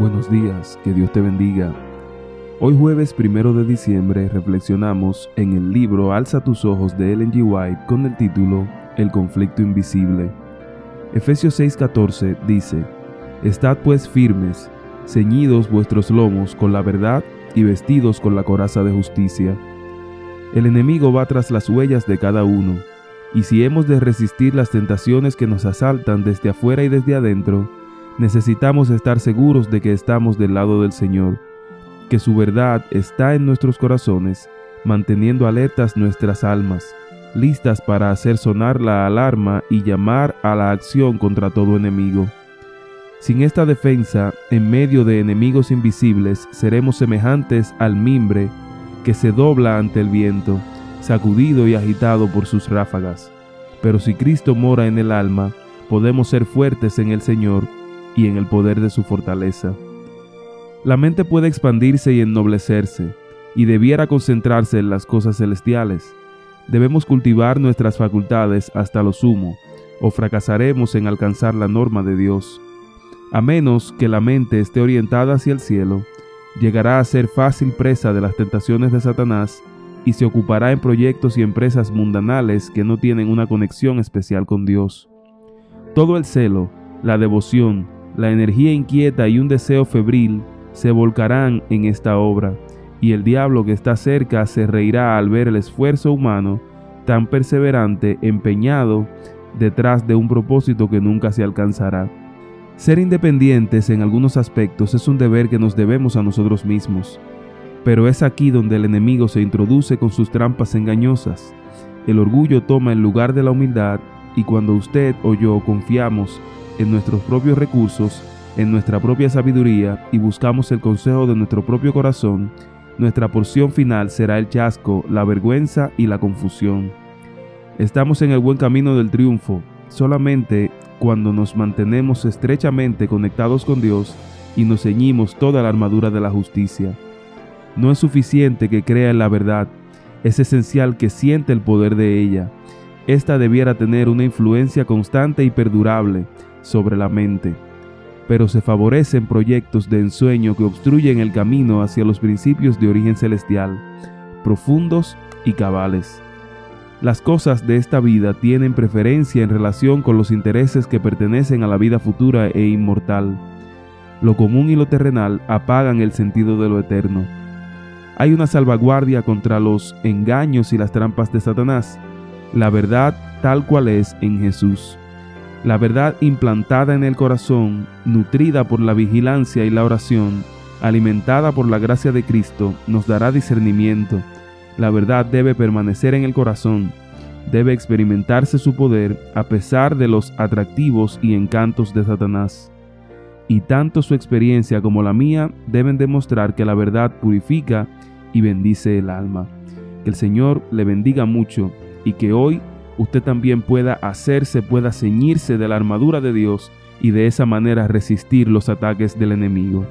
Buenos días, que Dios te bendiga. Hoy jueves primero de diciembre reflexionamos en el libro Alza tus ojos de Ellen G. White con el título El conflicto invisible. Efesios 6:14 dice, Estad pues firmes, ceñidos vuestros lomos con la verdad y vestidos con la coraza de justicia. El enemigo va tras las huellas de cada uno, y si hemos de resistir las tentaciones que nos asaltan desde afuera y desde adentro, necesitamos estar seguros de que estamos del lado del Señor, que su verdad está en nuestros corazones, manteniendo alertas nuestras almas, listas para hacer sonar la alarma y llamar a la acción contra todo enemigo. Sin esta defensa, en medio de enemigos invisibles, seremos semejantes al mimbre que se dobla ante el viento, sacudido y agitado por sus ráfagas. Pero si Cristo mora en el alma, podemos ser fuertes en el Señor y en el poder de su fortaleza. La mente puede expandirse y ennoblecerse, y debiera concentrarse en las cosas celestiales. Debemos cultivar nuestras facultades hasta lo sumo, o fracasaremos en alcanzar la norma de Dios. A menos que la mente esté orientada hacia el cielo, llegará a ser fácil presa de las tentaciones de Satanás y se ocupará en proyectos y empresas mundanales que no tienen una conexión especial con Dios. Todo el celo, la devoción, la energía inquieta y un deseo febril se volcarán en esta obra, y el diablo que está cerca se reirá al ver el esfuerzo humano tan perseverante empeñado detrás de un propósito que nunca se alcanzará. Ser independientes en algunos aspectos es un deber que nos debemos a nosotros mismos, pero es aquí donde el enemigo se introduce con sus trampas engañosas. El orgullo toma el lugar de la humildad y cuando usted o yo confiamos en nuestros propios recursos, en nuestra propia sabiduría y buscamos el consejo de nuestro propio corazón, nuestra porción final será el chasco, la vergüenza y la confusión. Estamos en el buen camino del triunfo solamente cuando nos mantenemos estrechamente conectados con Dios y nos ceñimos toda la armadura de la justicia. No es suficiente que crea en la verdad, es esencial que siente el poder de ella. Esta debiera tener una influencia constante y perdurable sobre la mente, pero se favorecen proyectos de ensueño que obstruyen el camino hacia los principios de origen celestial, profundos y cabales. Las cosas de esta vida tienen preferencia en relación con los intereses que pertenecen a la vida futura e inmortal. Lo común y lo terrenal apagan el sentido de lo eterno. Hay una salvaguardia contra los engaños y las trampas de Satanás, la verdad tal cual es en Jesús. La verdad implantada en el corazón, nutrida por la vigilancia y la oración, alimentada por la gracia de Cristo, nos dará discernimiento. La verdad debe permanecer en el corazón, debe experimentarse su poder a pesar de los atractivos y encantos de Satanás. Y tanto su experiencia como la mía deben demostrar que la verdad purifica y bendice el alma. Que el Señor le bendiga mucho y que hoy usted también pueda hacerse, pueda ceñirse de la armadura de Dios y de esa manera resistir los ataques del enemigo.